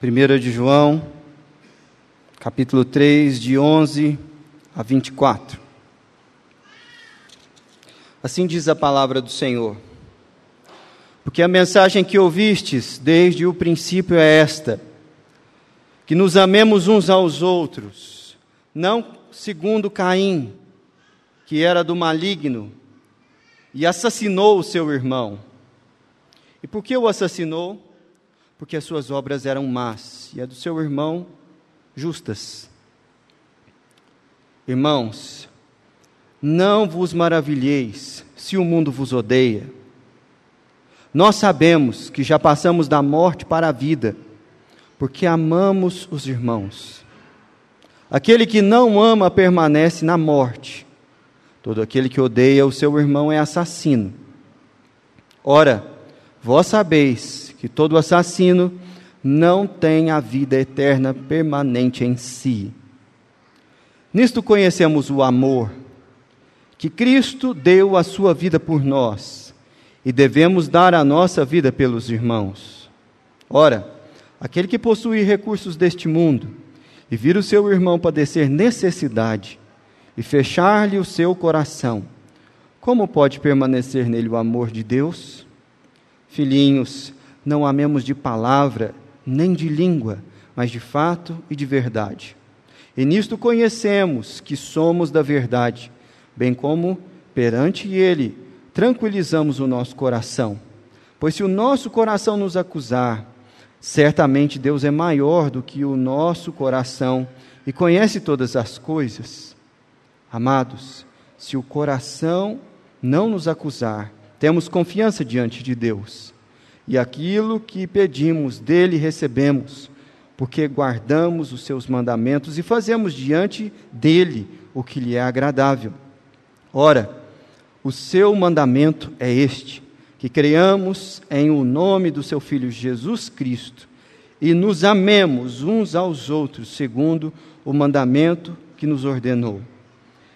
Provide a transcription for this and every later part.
1 de João, capítulo 3, de 11 a 24. Assim diz a palavra do Senhor. Porque a mensagem que ouvistes desde o princípio é esta: que nos amemos uns aos outros, não segundo Caim, que era do maligno e assassinou o seu irmão. E por que o assassinou? Porque as suas obras eram más e a do seu irmão justas. Irmãos, não vos maravilheis se o mundo vos odeia. Nós sabemos que já passamos da morte para a vida, porque amamos os irmãos. Aquele que não ama permanece na morte. Todo aquele que odeia o seu irmão é assassino. Ora, vós sabeis que todo assassino não tem a vida eterna permanente em si. Nisto conhecemos o amor, que Cristo deu a sua vida por nós, e devemos dar a nossa vida pelos irmãos. Ora, aquele que possui recursos deste mundo, e vir o seu irmão padecer necessidade, e fechar-lhe o seu coração, como pode permanecer nele o amor de Deus? Filhinhos, não amemos de palavra, nem de língua, mas de fato e de verdade. E nisto conhecemos que somos da verdade, bem como perante Ele tranquilizamos o nosso coração. Pois se o nosso coração nos acusar, certamente Deus é maior do que o nosso coração e conhece todas as coisas. Amados, se o coração não nos acusar, temos confiança diante de Deus e aquilo que pedimos dele recebemos, porque guardamos os seus mandamentos e fazemos diante dele o que lhe é agradável. Ora, o seu mandamento é este: que creamos em o nome do seu Filho Jesus Cristo e nos amemos uns aos outros, segundo o mandamento que nos ordenou.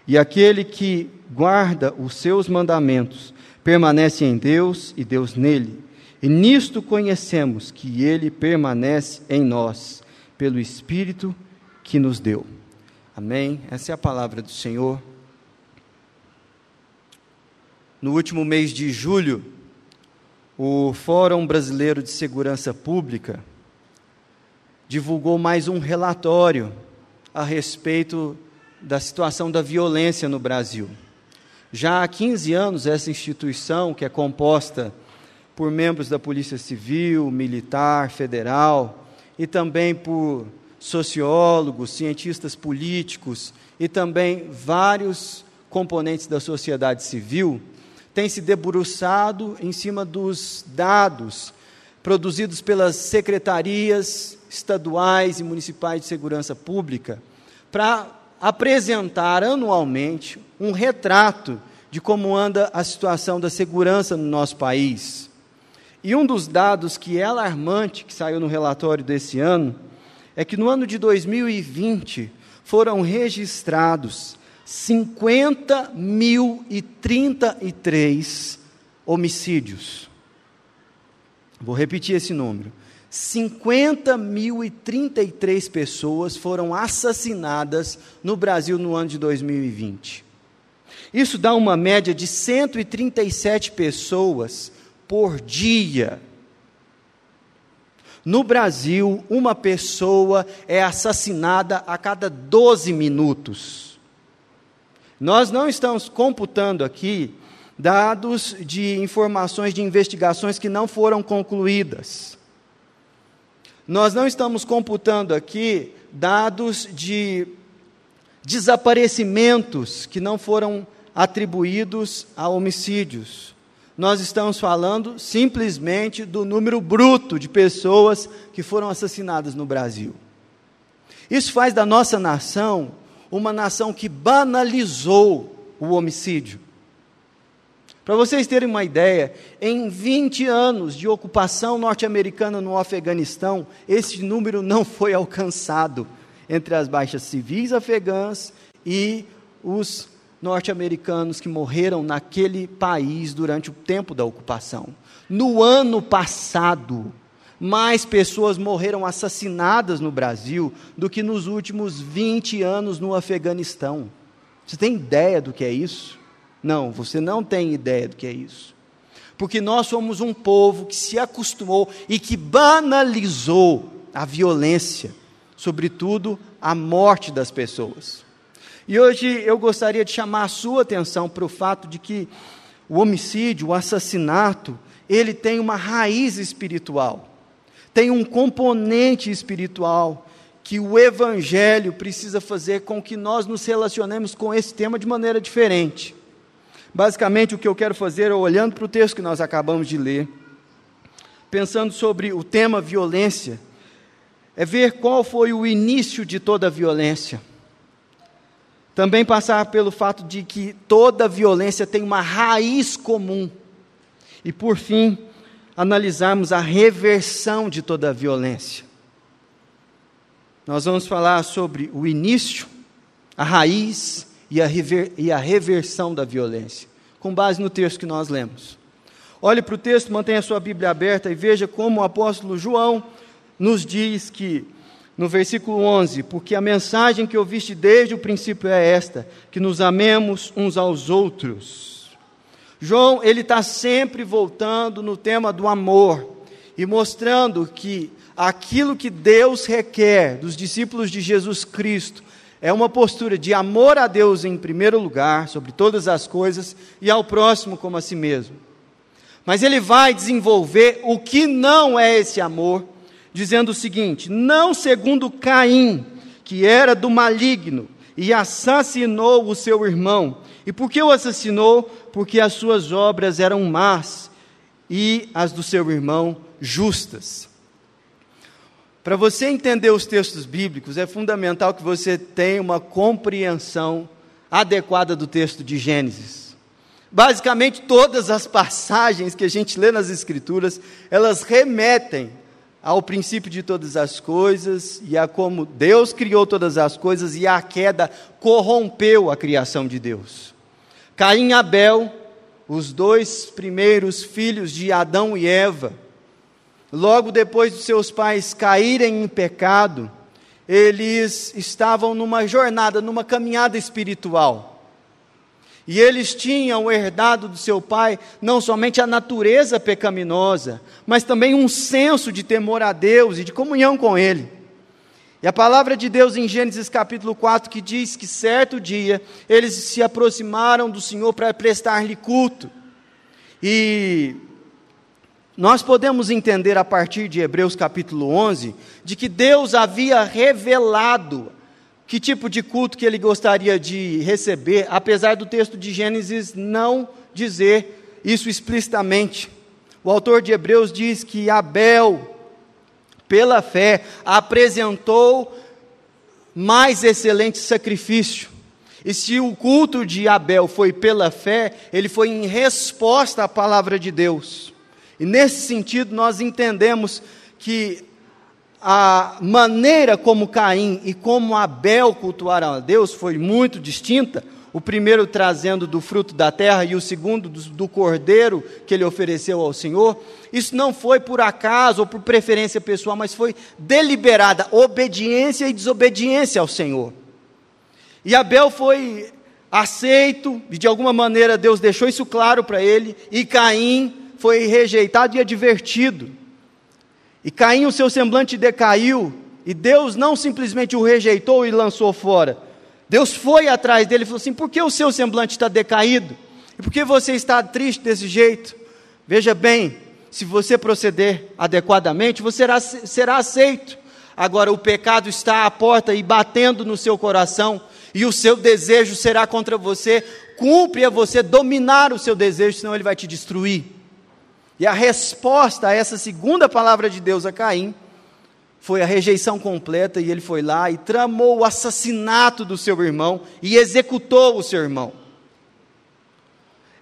E aquele que guarda os seus mandamentos permanece em Deus e Deus nele. E nisto conhecemos que Ele permanece em nós, pelo Espírito que nos deu. Amém? Essa é a palavra do Senhor. No último mês de julho, o Fórum Brasileiro de Segurança Pública divulgou mais um relatório a respeito da situação da violência no Brasil. Já há 15 anos, essa instituição, que é composta por membros da Polícia Civil, Militar, Federal e também por sociólogos, cientistas políticos e também vários componentes da sociedade civil, tem se debruçado em cima dos dados produzidos pelas secretarias estaduais e municipais de segurança pública para apresentar anualmente um retrato de como anda a situação da segurança no nosso país. E um dos dados que é alarmante, que saiu no relatório desse ano, é que no ano de 2020 foram registrados 50.033 homicídios. Vou repetir esse número. 50.033 pessoas foram assassinadas no Brasil no ano de 2020. Isso dá uma média de 137 pessoas por dia. No Brasil, uma pessoa é assassinada a cada 12 minutos. Nós não estamos computando aqui dados de informações de investigações que não foram concluídas. Nós não estamos computando aqui dados de desaparecimentos que não foram atribuídos a homicídios nós estamos falando simplesmente do número bruto de pessoas que foram assassinadas no Brasil. Isso faz da nossa nação uma nação que banalizou o homicídio. Para vocês terem uma ideia, em 20 anos de ocupação norte-americana no Afeganistão, esse número não foi alcançado entre as baixas civis afegãs e os norte-americanos que morreram naquele país durante o tempo da ocupação. No ano passado, mais pessoas morreram assassinadas no Brasil do que nos últimos 20 anos no Afeganistão. Você tem ideia do que é isso? Não, você não tem ideia do que é isso. Porque nós somos um povo que se acostumou e que banalizou a violência, sobretudo a morte das pessoas. E hoje eu gostaria de chamar a sua atenção para o fato de que o homicídio, o assassinato, ele tem uma raiz espiritual, tem um componente espiritual que o Evangelho precisa fazer com que nós nos relacionemos com esse tema de maneira diferente. Basicamente, o que eu quero fazer é, olhando para o texto que nós acabamos de ler, pensando sobre o tema violência, é ver qual foi o início de toda a violência. Também passar pelo fato de que toda violência tem uma raiz comum. E, por fim, analisarmos a reversão de toda a violência. Nós vamos falar sobre o início, a raiz e a, rever, e a reversão da violência, com base no texto que nós lemos. Olhe para o texto, mantenha a sua Bíblia aberta e veja como o apóstolo João nos diz que no versículo 11: Porque a mensagem que ouviste desde o princípio é esta, que nos amemos uns aos outros. João, ele está sempre voltando no tema do amor e mostrando que aquilo que Deus requer dos discípulos de Jesus Cristo é uma postura de amor a Deus em primeiro lugar, sobre todas as coisas, e ao próximo como a si mesmo. Mas ele vai desenvolver o que não é esse amor dizendo o seguinte: Não segundo Caim, que era do maligno e assassinou o seu irmão. E por que o assassinou? Porque as suas obras eram más e as do seu irmão justas. Para você entender os textos bíblicos, é fundamental que você tenha uma compreensão adequada do texto de Gênesis. Basicamente, todas as passagens que a gente lê nas Escrituras, elas remetem ao princípio de todas as coisas e a como Deus criou todas as coisas e a queda corrompeu a criação de Deus. Caim e Abel, os dois primeiros filhos de Adão e Eva, logo depois de seus pais caírem em pecado, eles estavam numa jornada, numa caminhada espiritual. E eles tinham herdado do seu pai não somente a natureza pecaminosa, mas também um senso de temor a Deus e de comunhão com Ele. E a palavra de Deus em Gênesis capítulo 4 que diz que certo dia eles se aproximaram do Senhor para prestar-lhe culto. E nós podemos entender a partir de Hebreus capítulo 11 de que Deus havia revelado que tipo de culto que ele gostaria de receber, apesar do texto de Gênesis não dizer isso explicitamente. O autor de Hebreus diz que Abel, pela fé, apresentou mais excelente sacrifício. E se o culto de Abel foi pela fé, ele foi em resposta à palavra de Deus. E nesse sentido, nós entendemos que a maneira como Caim e como Abel cultuaram a Deus foi muito distinta. O primeiro trazendo do fruto da terra e o segundo do, do, cordeiro que ele ofereceu ao Senhor. Isso não foi por acaso ou por preferência pessoal, mas foi deliberada obediência e desobediência ao Senhor. E Abel foi aceito, e de alguma maneira Deus deixou isso claro para ele, e Caim foi rejeitado e advertido. E Caim, o seu semblante decaiu, e Deus não simplesmente o rejeitou e lançou fora. Deus foi atrás dele e falou assim: por que o seu semblante está decaído? E por que você está triste desse jeito? Veja bem, se você proceder adequadamente, você será, será aceito. Agora, o pecado está à porta e batendo no seu coração, e o seu desejo será contra você. Cumpre a você dominar o seu desejo, senão ele vai te destruir. E a resposta a essa segunda palavra de Deus a Caim foi a rejeição completa, e ele foi lá e tramou o assassinato do seu irmão e executou o seu irmão.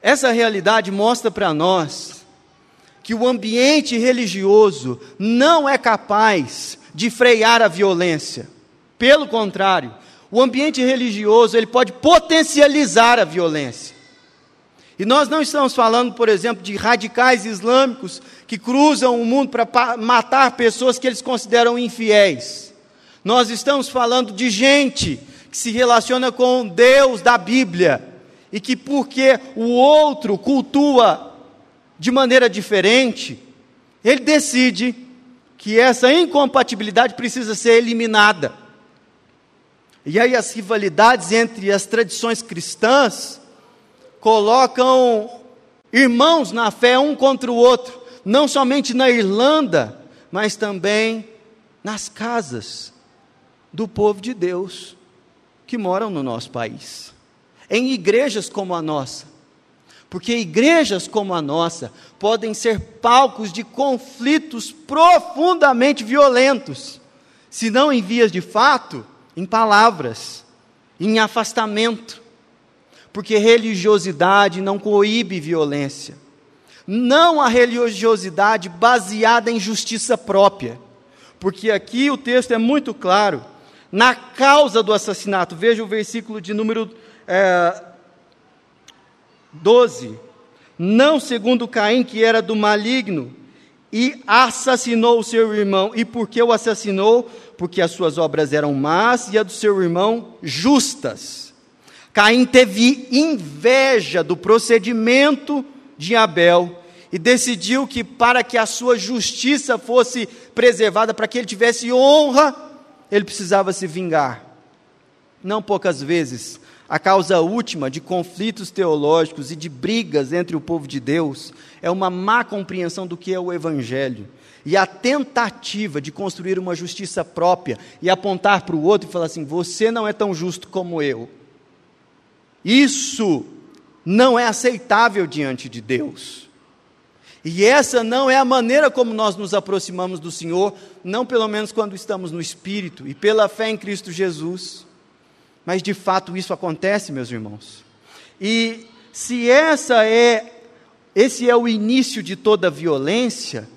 Essa realidade mostra para nós que o ambiente religioso não é capaz de frear a violência. Pelo contrário, o ambiente religioso ele pode potencializar a violência. E nós não estamos falando, por exemplo, de radicais islâmicos que cruzam o mundo para matar pessoas que eles consideram infiéis. Nós estamos falando de gente que se relaciona com Deus da Bíblia e que, porque o outro cultua de maneira diferente, ele decide que essa incompatibilidade precisa ser eliminada. E aí as rivalidades entre as tradições cristãs colocam irmãos na fé um contra o outro, não somente na Irlanda, mas também nas casas do povo de Deus que moram no nosso país, em igrejas como a nossa. Porque igrejas como a nossa podem ser palcos de conflitos profundamente violentos, se não em vias de fato, em palavras, em afastamento. Porque religiosidade não coíbe violência. Não a religiosidade baseada em justiça própria. Porque aqui o texto é muito claro. Na causa do assassinato, veja o versículo de número é, 12. Não segundo Caim, que era do maligno, e assassinou o seu irmão. E por que o assassinou? Porque as suas obras eram más e a do seu irmão justas. Caim teve inveja do procedimento de Abel e decidiu que para que a sua justiça fosse preservada, para que ele tivesse honra, ele precisava se vingar. Não poucas vezes a causa última de conflitos teológicos e de brigas entre o povo de Deus é uma má compreensão do que é o Evangelho e a tentativa de construir uma justiça própria e apontar para o outro e falar assim: você não é tão justo como eu. Isso não é aceitável diante de Deus. E essa não é a maneira como nós nos aproximamos do Senhor, não pelo menos quando estamos no Espírito e pela fé em Cristo Jesus. Mas de fato isso acontece, meus irmãos. E se essa é esse é o início de toda violência,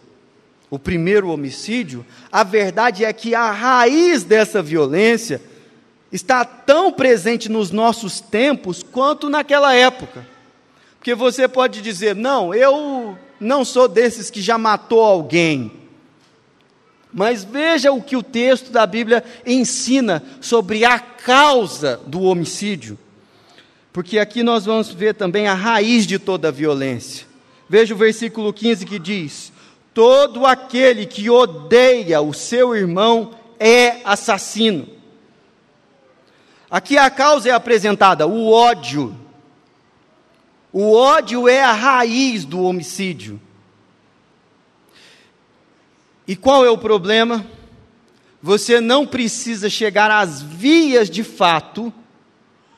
o primeiro homicídio, a verdade é que a raiz dessa violência está tão presente nos nossos tempos quanto naquela época. Porque você pode dizer: "Não, eu não sou desses que já matou alguém". Mas veja o que o texto da Bíblia ensina sobre a causa do homicídio. Porque aqui nós vamos ver também a raiz de toda a violência. Veja o versículo 15 que diz: Todo aquele que odeia o seu irmão é assassino. Aqui a causa é apresentada, o ódio. O ódio é a raiz do homicídio. E qual é o problema? Você não precisa chegar às vias de fato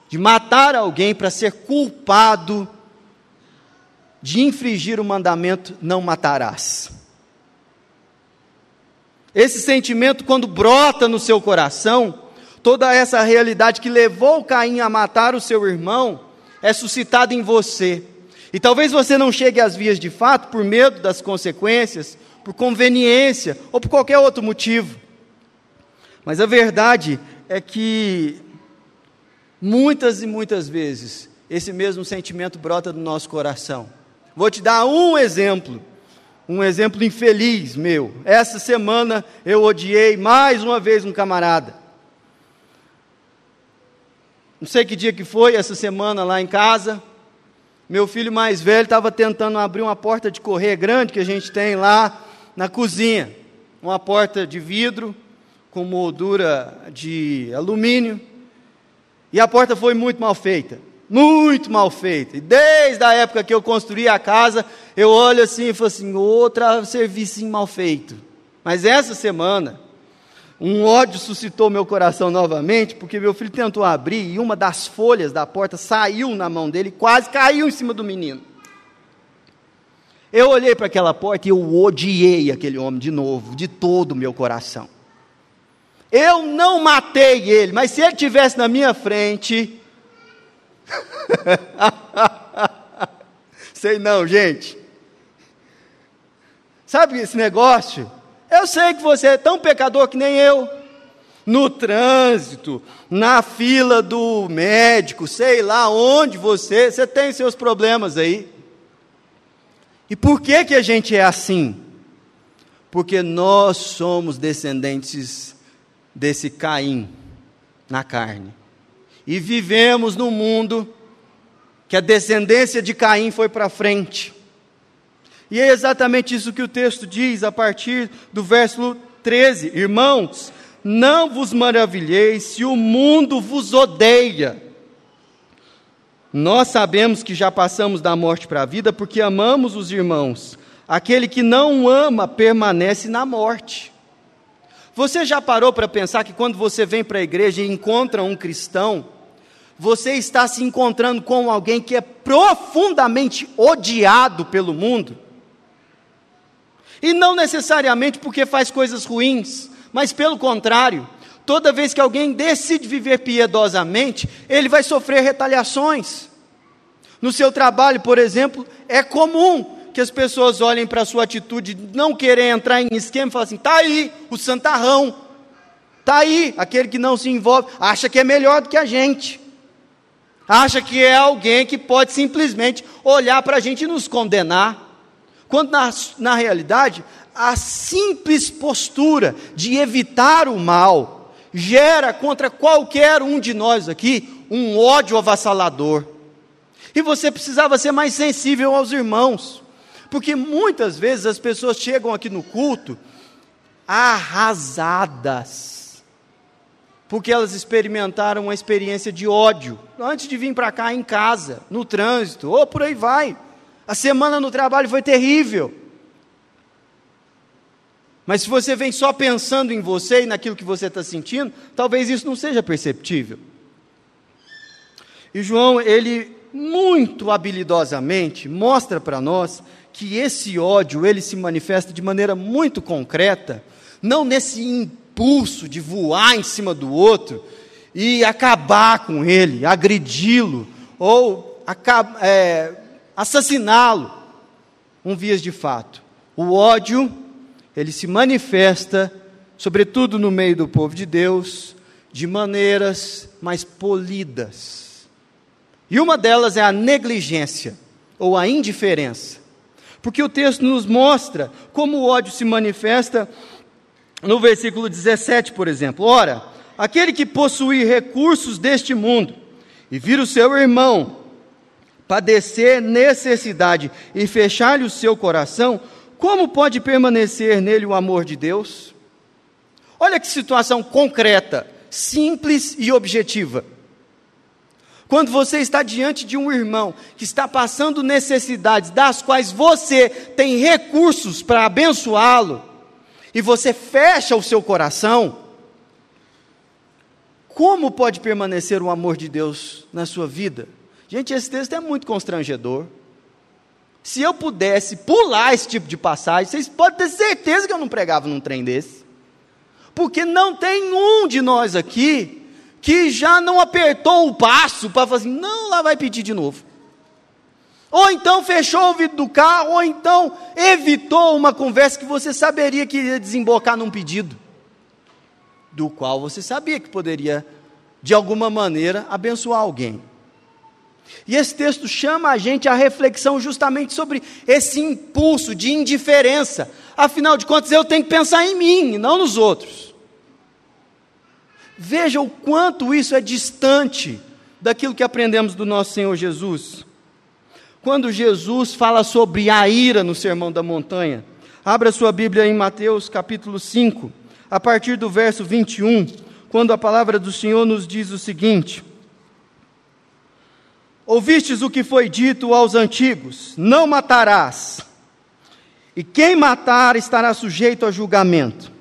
de matar alguém para ser culpado de infringir o mandamento não matarás. Esse sentimento, quando brota no seu coração, toda essa realidade que levou Caim a matar o seu irmão, é suscitada em você. E talvez você não chegue às vias de fato por medo das consequências, por conveniência ou por qualquer outro motivo. Mas a verdade é que muitas e muitas vezes esse mesmo sentimento brota do nosso coração. Vou te dar um exemplo, um exemplo infeliz meu. Essa semana eu odiei mais uma vez um camarada. Não sei que dia que foi essa semana lá em casa. Meu filho mais velho estava tentando abrir uma porta de correr grande que a gente tem lá na cozinha, uma porta de vidro com moldura de alumínio, e a porta foi muito mal feita, muito mal feita. E desde a época que eu construí a casa, eu olho assim e falo assim, outra serviço mal feito. Mas essa semana, um ódio suscitou meu coração novamente, porque meu filho tentou abrir e uma das folhas da porta saiu na mão dele quase caiu em cima do menino. Eu olhei para aquela porta e eu odiei aquele homem de novo, de todo o meu coração. Eu não matei ele, mas se ele tivesse na minha frente. sei não, gente. Sabe esse negócio? Eu sei que você é tão pecador que nem eu. no trânsito, na fila do médico, sei lá onde você, você tem seus problemas aí. E por que que a gente é assim? Porque nós somos descendentes desse Caim na carne. E vivemos num mundo que a descendência de Caim foi para frente. E é exatamente isso que o texto diz a partir do verso 13: Irmãos, não vos maravilheis se o mundo vos odeia. Nós sabemos que já passamos da morte para a vida porque amamos os irmãos. Aquele que não ama permanece na morte. Você já parou para pensar que quando você vem para a igreja e encontra um cristão, você está se encontrando com alguém que é profundamente odiado pelo mundo? E não necessariamente porque faz coisas ruins, mas pelo contrário, toda vez que alguém decide viver piedosamente, ele vai sofrer retaliações. No seu trabalho, por exemplo, é comum que as pessoas olhem para a sua atitude de não querer entrar em esquema e falar assim: está aí o santarrão, está aí aquele que não se envolve, acha que é melhor do que a gente, acha que é alguém que pode simplesmente olhar para a gente e nos condenar. Quando na, na realidade a simples postura de evitar o mal gera contra qualquer um de nós aqui um ódio avassalador. E você precisava ser mais sensível aos irmãos, porque muitas vezes as pessoas chegam aqui no culto arrasadas, porque elas experimentaram uma experiência de ódio antes de vir para cá em casa, no trânsito, ou por aí vai. A semana no trabalho foi terrível. Mas se você vem só pensando em você e naquilo que você está sentindo, talvez isso não seja perceptível. E João, ele muito habilidosamente mostra para nós que esse ódio ele se manifesta de maneira muito concreta, não nesse impulso de voar em cima do outro e acabar com ele, agredi-lo ou é, assassiná-lo. Um vias de fato. O ódio ele se manifesta, sobretudo no meio do povo de Deus, de maneiras mais polidas. E uma delas é a negligência ou a indiferença. Porque o texto nos mostra como o ódio se manifesta no versículo 17, por exemplo. Ora, aquele que possuir recursos deste mundo e vir o seu irmão padecer necessidade e fechar-lhe o seu coração, como pode permanecer nele o amor de Deus? Olha que situação concreta, simples e objetiva. Quando você está diante de um irmão que está passando necessidades das quais você tem recursos para abençoá-lo, e você fecha o seu coração, como pode permanecer o amor de Deus na sua vida? Gente, esse texto é muito constrangedor. Se eu pudesse pular esse tipo de passagem, vocês podem ter certeza que eu não pregava num trem desse. Porque não tem um de nós aqui que já não apertou o passo para falar assim, não, lá vai pedir de novo. Ou então fechou o vidro do carro, ou então evitou uma conversa que você saberia que ia desembocar num pedido, do qual você sabia que poderia, de alguma maneira, abençoar alguém. E esse texto chama a gente à reflexão justamente sobre esse impulso de indiferença. Afinal de contas, eu tenho que pensar em mim, não nos outros. Veja o quanto isso é distante daquilo que aprendemos do nosso Senhor Jesus. Quando Jesus fala sobre a ira no Sermão da Montanha, abra sua Bíblia em Mateus capítulo 5, a partir do verso 21, quando a palavra do Senhor nos diz o seguinte: Ouvistes o que foi dito aos antigos: Não matarás. E quem matar estará sujeito a julgamento.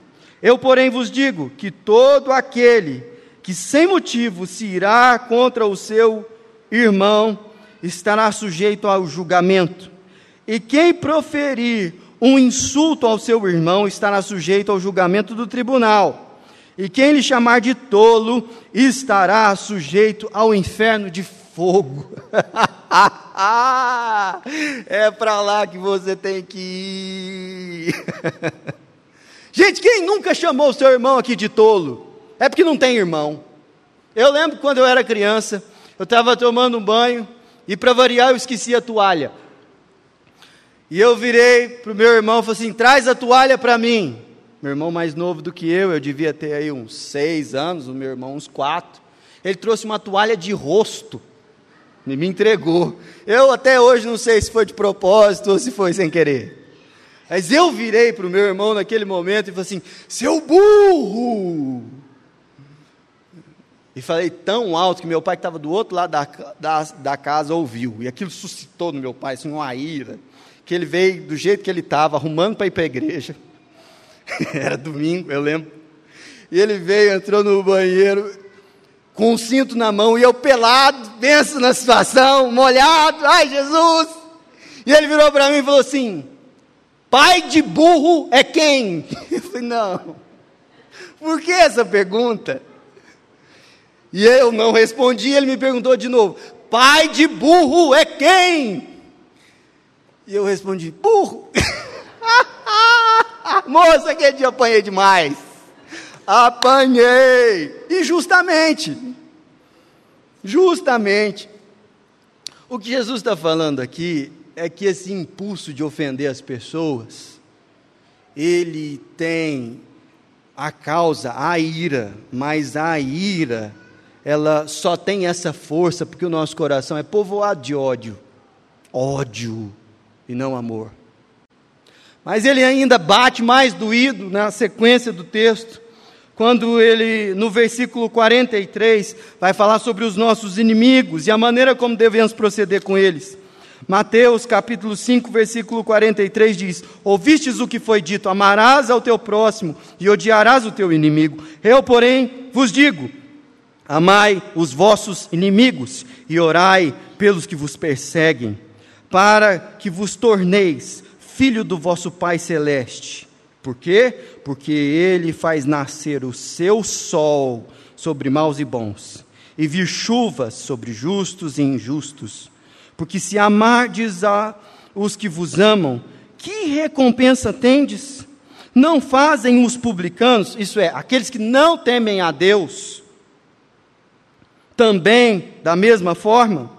Eu, porém, vos digo que todo aquele que sem motivo se irá contra o seu irmão estará sujeito ao julgamento. E quem proferir um insulto ao seu irmão estará sujeito ao julgamento do tribunal. E quem lhe chamar de tolo estará sujeito ao inferno de fogo. é para lá que você tem que ir. Gente, quem nunca chamou o seu irmão aqui de tolo? é porque não tem irmão. Eu lembro quando eu era criança, eu estava tomando um banho e para variar eu esqueci a toalha. E eu virei para o meu irmão e falei assim: traz a toalha para mim. Meu irmão mais novo do que eu, eu devia ter aí uns seis anos, o meu irmão uns quatro. Ele trouxe uma toalha de rosto e me entregou. Eu até hoje não sei se foi de propósito ou se foi sem querer. Mas eu virei para o meu irmão naquele momento e falei assim: seu burro! E falei tão alto que meu pai, que estava do outro lado da, da, da, casa, ouviu. E aquilo suscitou no meu pai assim, uma ira. Que ele veio do jeito que ele estava, arrumando para ir para a igreja. Era domingo, eu lembro. E ele veio, entrou no banheiro, com um cinto na mão, e eu pelado, penso na situação, molhado, ai Jesus! E ele virou para mim e falou assim: Pai de burro é quem? Eu falei: Não. Por que essa pergunta? E eu não respondi, ele me perguntou de novo: Pai de burro é quem? E eu respondi: Burro. Moça, que dia apanhei demais. Apanhei. E justamente, justamente, o que Jesus está falando aqui é que esse impulso de ofender as pessoas, ele tem a causa, a ira, mas a ira ela só tem essa força porque o nosso coração é povoado de ódio. Ódio e não amor. Mas ele ainda bate mais doído na sequência do texto, quando ele, no versículo 43, vai falar sobre os nossos inimigos e a maneira como devemos proceder com eles. Mateus capítulo 5, versículo 43 diz: Ouvistes o que foi dito, amarás ao teu próximo e odiarás o teu inimigo. Eu, porém, vos digo: Amai os vossos inimigos e orai pelos que vos perseguem, para que vos torneis filho do vosso Pai celeste. Por quê? Porque ele faz nascer o seu sol sobre maus e bons, e vir chuvas sobre justos e injustos. Porque se amardes a os que vos amam, que recompensa tendes? Não fazem os publicanos, isso é, aqueles que não temem a Deus, também da mesma forma?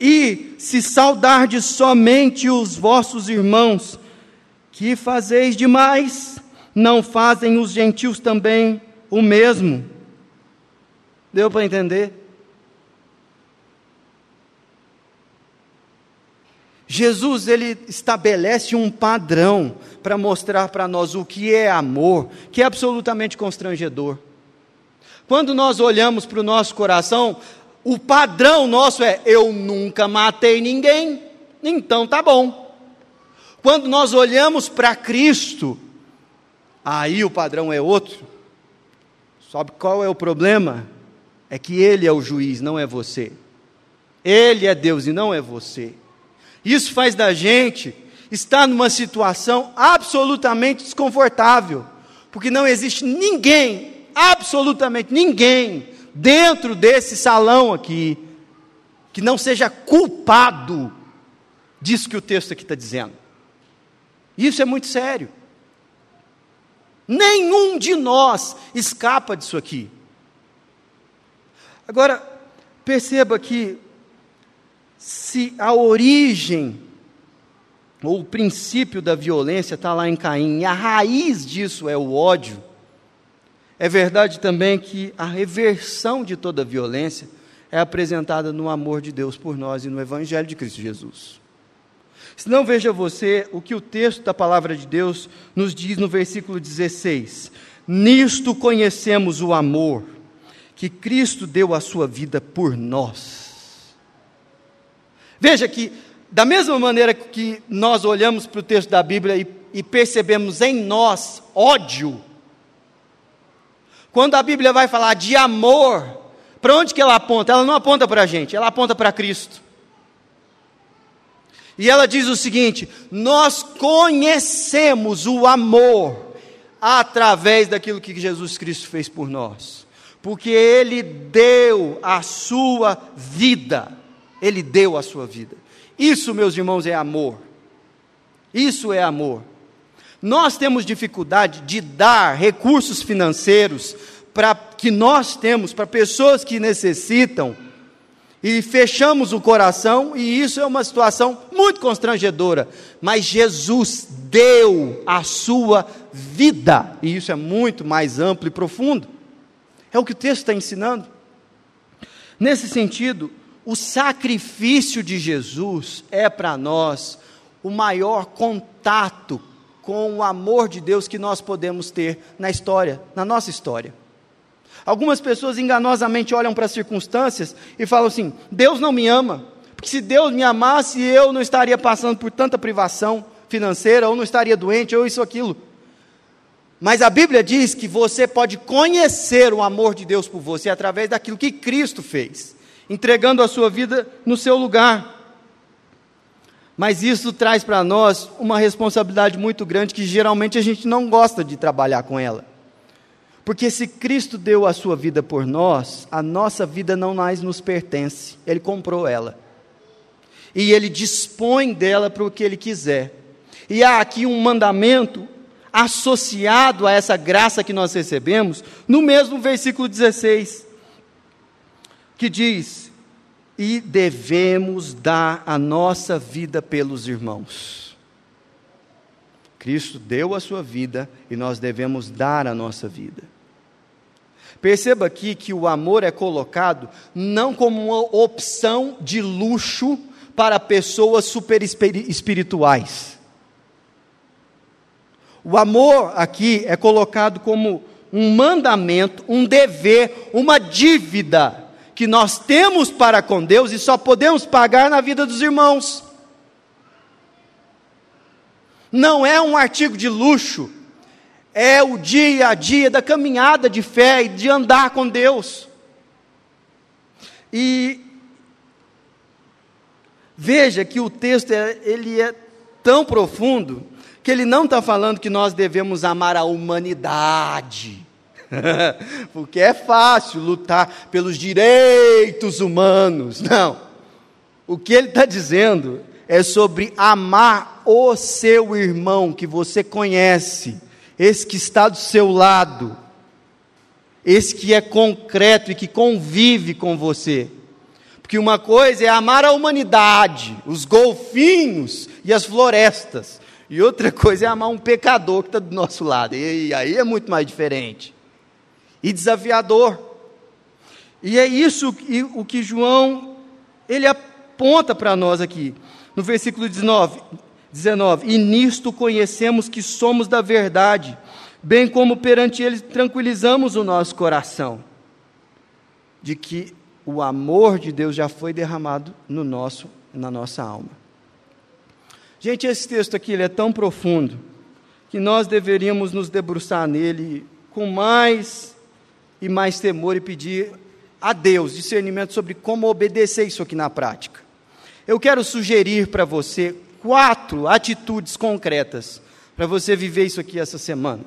E se saudardes somente os vossos irmãos, que fazeis demais? Não fazem os gentios também o mesmo? Deu para entender? Jesus ele estabelece um padrão para mostrar para nós o que é amor, que é absolutamente constrangedor. Quando nós olhamos para o nosso coração, o padrão nosso é: eu nunca matei ninguém, então tá bom. Quando nós olhamos para Cristo, aí o padrão é outro. Sabe qual é o problema? É que Ele é o juiz, não é você. Ele é Deus e não é você. Isso faz da gente estar numa situação absolutamente desconfortável, porque não existe ninguém absolutamente ninguém dentro desse salão aqui que não seja culpado disso que o texto aqui está dizendo. Isso é muito sério. Nenhum de nós escapa disso aqui. Agora, perceba que se a origem ou o princípio da violência está lá em Caim, e a raiz disso é o ódio, é verdade também que a reversão de toda violência é apresentada no amor de Deus por nós e no Evangelho de Cristo Jesus. Se não veja você o que o texto da palavra de Deus nos diz no versículo 16: Nisto conhecemos o amor que Cristo deu a sua vida por nós. Veja que, da mesma maneira que nós olhamos para o texto da Bíblia e, e percebemos em nós ódio, quando a Bíblia vai falar de amor, para onde que ela aponta? Ela não aponta para a gente, ela aponta para Cristo. E ela diz o seguinte: nós conhecemos o amor através daquilo que Jesus Cristo fez por nós, porque Ele deu a sua vida, Ele deu a sua vida. Isso, meus irmãos, é amor. Isso é amor. Nós temos dificuldade de dar recursos financeiros pra, que nós temos para pessoas que necessitam e fechamos o coração, e isso é uma situação muito constrangedora. Mas Jesus deu a sua vida, e isso é muito mais amplo e profundo. É o que o texto está ensinando. Nesse sentido, o sacrifício de Jesus é para nós o maior contato com o amor de Deus que nós podemos ter na história, na nossa história. Algumas pessoas enganosamente olham para as circunstâncias e falam assim: Deus não me ama, porque se Deus me amasse, eu não estaria passando por tanta privação financeira, ou não estaria doente, ou isso aquilo. Mas a Bíblia diz que você pode conhecer o amor de Deus por você através daquilo que Cristo fez, entregando a sua vida no seu lugar. Mas isso traz para nós uma responsabilidade muito grande que geralmente a gente não gosta de trabalhar com ela. Porque se Cristo deu a sua vida por nós, a nossa vida não mais nos pertence, Ele comprou ela. E Ele dispõe dela para o que Ele quiser. E há aqui um mandamento associado a essa graça que nós recebemos, no mesmo versículo 16, que diz: E devemos dar a nossa vida pelos irmãos. Cristo deu a sua vida e nós devemos dar a nossa vida. Perceba aqui que o amor é colocado não como uma opção de luxo para pessoas super espirituais. O amor aqui é colocado como um mandamento, um dever, uma dívida que nós temos para com Deus e só podemos pagar na vida dos irmãos. Não é um artigo de luxo, é o dia a dia da caminhada de fé e de andar com Deus. E veja que o texto é, ele é tão profundo que ele não está falando que nós devemos amar a humanidade. Porque é fácil lutar pelos direitos humanos. Não. O que ele está dizendo é sobre amar o seu irmão que você conhece esse que está do seu lado, esse que é concreto e que convive com você. Porque uma coisa é amar a humanidade, os golfinhos e as florestas, e outra coisa é amar um pecador que está do nosso lado, e aí é muito mais diferente e desafiador. E é isso que, o que João ele aponta para nós aqui, no versículo 19. 19: E nisto conhecemos que somos da verdade, bem como perante Ele tranquilizamos o nosso coração, de que o amor de Deus já foi derramado no nosso, na nossa alma. Gente, esse texto aqui ele é tão profundo que nós deveríamos nos debruçar nele com mais e mais temor e pedir a Deus discernimento sobre como obedecer isso aqui na prática. Eu quero sugerir para você quatro atitudes concretas para você viver isso aqui essa semana.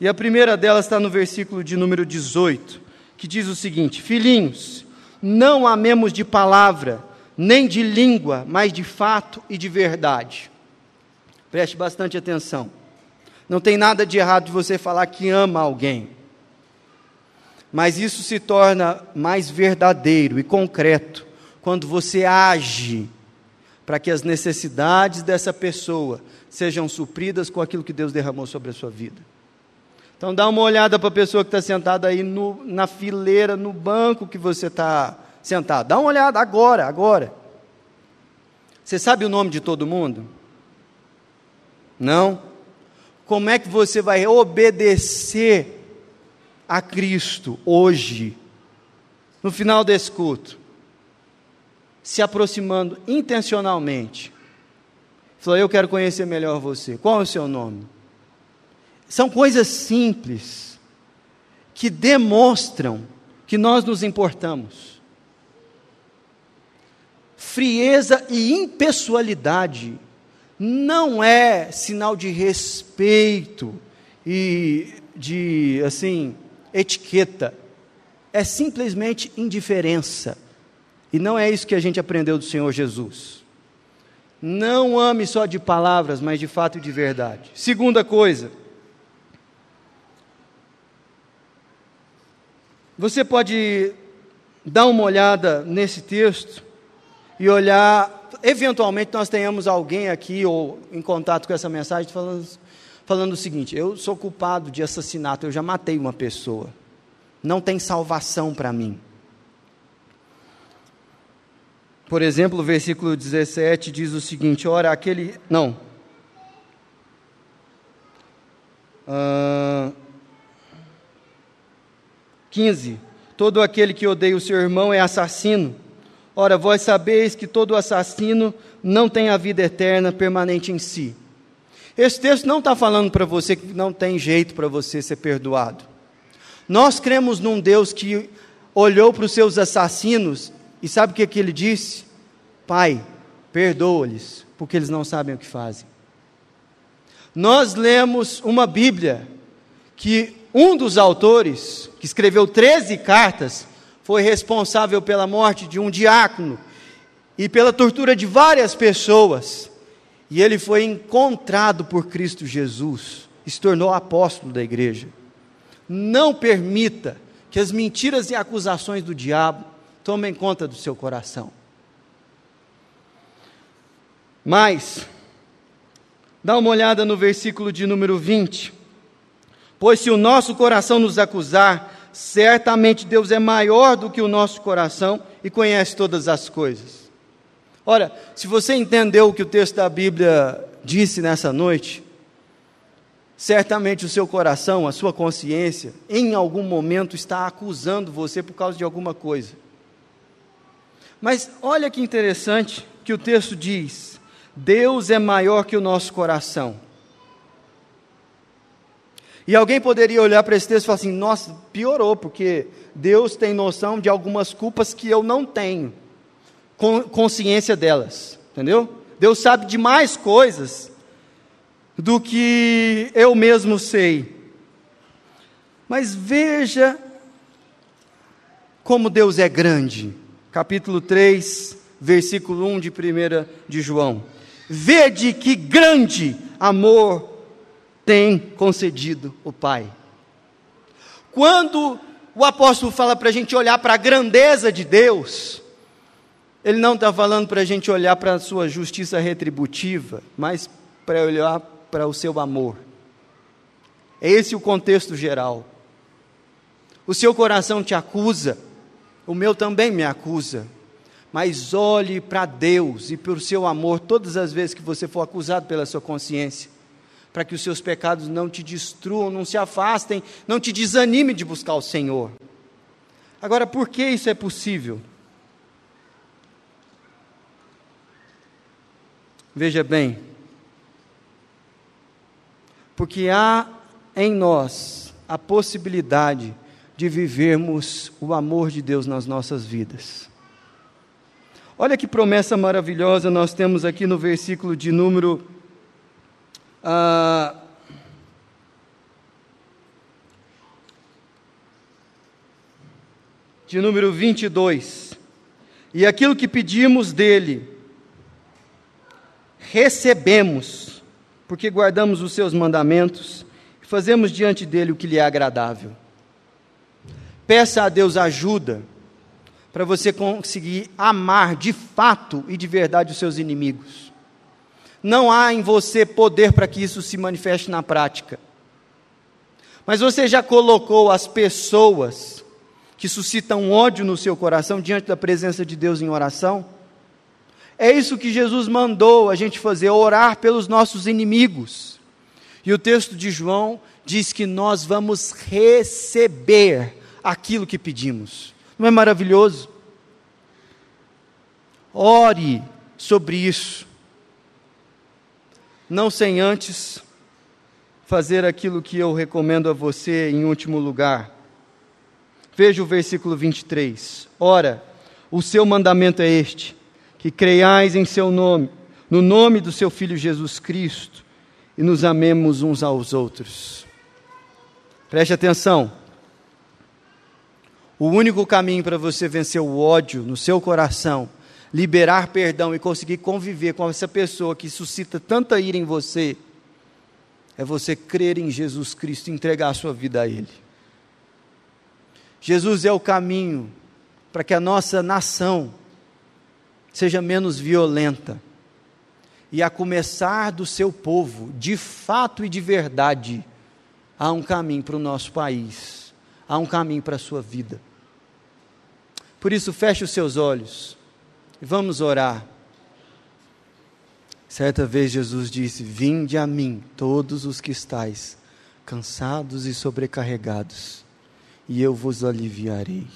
E a primeira delas está no versículo de número 18, que diz o seguinte: Filhinhos, não amemos de palavra, nem de língua, mas de fato e de verdade. Preste bastante atenção. Não tem nada de errado de você falar que ama alguém. Mas isso se torna mais verdadeiro e concreto quando você age para que as necessidades dessa pessoa sejam supridas com aquilo que Deus derramou sobre a sua vida. Então dá uma olhada para a pessoa que está sentada aí no, na fileira, no banco que você está sentado. Dá uma olhada agora, agora. Você sabe o nome de todo mundo? Não? Como é que você vai obedecer a Cristo hoje, no final desse culto? Se aproximando intencionalmente. Falou: Eu quero conhecer melhor você. Qual é o seu nome? São coisas simples que demonstram que nós nos importamos. Frieza e impessoalidade não é sinal de respeito e de assim etiqueta. É simplesmente indiferença. E não é isso que a gente aprendeu do Senhor Jesus. Não ame só de palavras, mas de fato e de verdade. Segunda coisa. Você pode dar uma olhada nesse texto e olhar, eventualmente nós tenhamos alguém aqui ou em contato com essa mensagem falando, falando o seguinte: eu sou culpado de assassinato, eu já matei uma pessoa, não tem salvação para mim. Por exemplo, o versículo 17 diz o seguinte: ora, aquele. Não. Uh, 15. Todo aquele que odeia o seu irmão é assassino. Ora, vós sabeis que todo assassino não tem a vida eterna permanente em si. Esse texto não está falando para você que não tem jeito para você ser perdoado. Nós cremos num Deus que olhou para os seus assassinos e sabe o que, que ele disse? Pai, perdoa-lhes, porque eles não sabem o que fazem. Nós lemos uma Bíblia que um dos autores, que escreveu 13 cartas, foi responsável pela morte de um diácono e pela tortura de várias pessoas. E ele foi encontrado por Cristo Jesus e se tornou apóstolo da igreja. Não permita que as mentiras e acusações do diabo tomem conta do seu coração. Mas, dá uma olhada no versículo de número 20. Pois se o nosso coração nos acusar, certamente Deus é maior do que o nosso coração e conhece todas as coisas. Ora, se você entendeu o que o texto da Bíblia disse nessa noite, certamente o seu coração, a sua consciência, em algum momento está acusando você por causa de alguma coisa. Mas olha que interessante que o texto diz: Deus é maior que o nosso coração. E alguém poderia olhar para esse texto e falar assim: nossa, piorou, porque Deus tem noção de algumas culpas que eu não tenho consciência delas, entendeu? Deus sabe de mais coisas do que eu mesmo sei. Mas veja como Deus é grande. Capítulo 3, versículo 1 de 1 de João. Vede que grande amor tem concedido o Pai. Quando o apóstolo fala para a gente olhar para a grandeza de Deus, ele não está falando para a gente olhar para a sua justiça retributiva, mas para olhar para o seu amor. É esse o contexto geral. O seu coração te acusa, o meu também me acusa. Mas olhe para Deus e para o seu amor todas as vezes que você for acusado pela sua consciência para que os seus pecados não te destruam, não se afastem, não te desanime de buscar o Senhor. Agora, por que isso é possível? Veja bem, porque há em nós a possibilidade de vivermos o amor de Deus nas nossas vidas. Olha que promessa maravilhosa nós temos aqui no versículo de número ah, de número 22. E aquilo que pedimos dele, recebemos, porque guardamos os seus mandamentos e fazemos diante dele o que lhe é agradável. Peça a Deus ajuda para você conseguir amar de fato e de verdade os seus inimigos não há em você poder para que isso se manifeste na prática. Mas você já colocou as pessoas que suscitam ódio no seu coração diante da presença de Deus em oração? É isso que Jesus mandou a gente fazer, orar pelos nossos inimigos. E o texto de João diz que nós vamos receber aquilo que pedimos. Não é maravilhoso? Ore sobre isso não sem antes fazer aquilo que eu recomendo a você em último lugar. Veja o versículo 23. Ora, o seu mandamento é este: que creiais em seu nome, no nome do seu Filho Jesus Cristo, e nos amemos uns aos outros. Preste atenção. O único caminho para você vencer o ódio no seu coração liberar perdão e conseguir conviver com essa pessoa que suscita tanta ira em você, é você crer em Jesus Cristo e entregar a sua vida a Ele. Jesus é o caminho para que a nossa nação seja menos violenta. E a começar do seu povo, de fato e de verdade, há um caminho para o nosso país, há um caminho para a sua vida. Por isso, feche os seus olhos e vamos orar. Certa vez Jesus disse: Vinde a mim, todos os que estáis cansados e sobrecarregados, e eu vos aliviarei.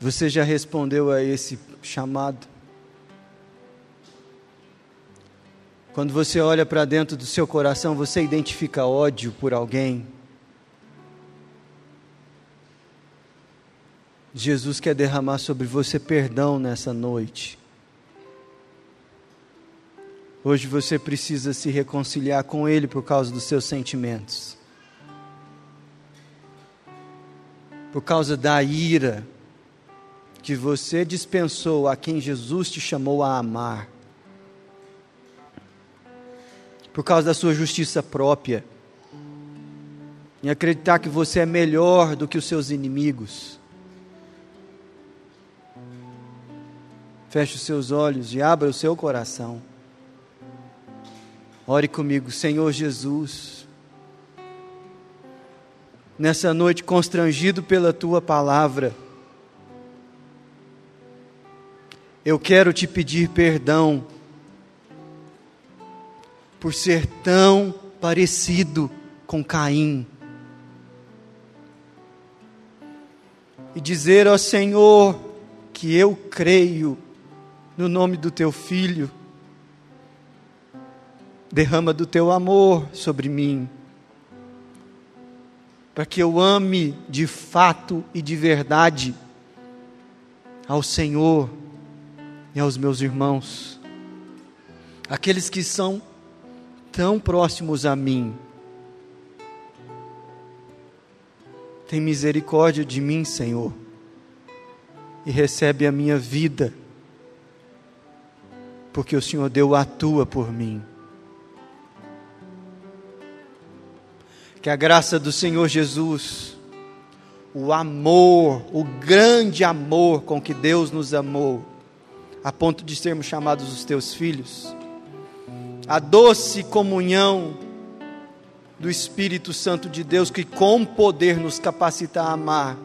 Você já respondeu a esse chamado? Quando você olha para dentro do seu coração, você identifica ódio por alguém? Jesus quer derramar sobre você perdão nessa noite. Hoje você precisa se reconciliar com Ele por causa dos seus sentimentos, por causa da ira que você dispensou a quem Jesus te chamou a amar, por causa da sua justiça própria, em acreditar que você é melhor do que os seus inimigos. Feche os seus olhos e abra o seu coração. Ore comigo, Senhor Jesus. Nessa noite, constrangido pela tua palavra, eu quero te pedir perdão por ser tão parecido com Caim. E dizer ao Senhor que eu creio no nome do teu filho derrama do teu amor sobre mim, para que eu ame de fato e de verdade ao Senhor e aos meus irmãos, aqueles que são tão próximos a mim. Tem misericórdia de mim, Senhor, e recebe a minha vida, porque o Senhor deu a tua por mim. Que a graça do Senhor Jesus, o amor, o grande amor com que Deus nos amou, a ponto de sermos chamados os teus filhos, a doce comunhão do Espírito Santo de Deus, que com poder nos capacita a amar,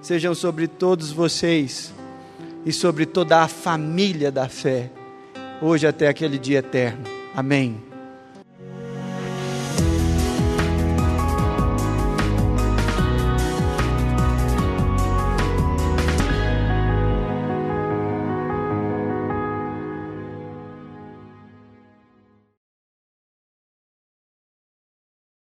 sejam sobre todos vocês e sobre toda a família da fé, hoje até aquele dia eterno. Amém.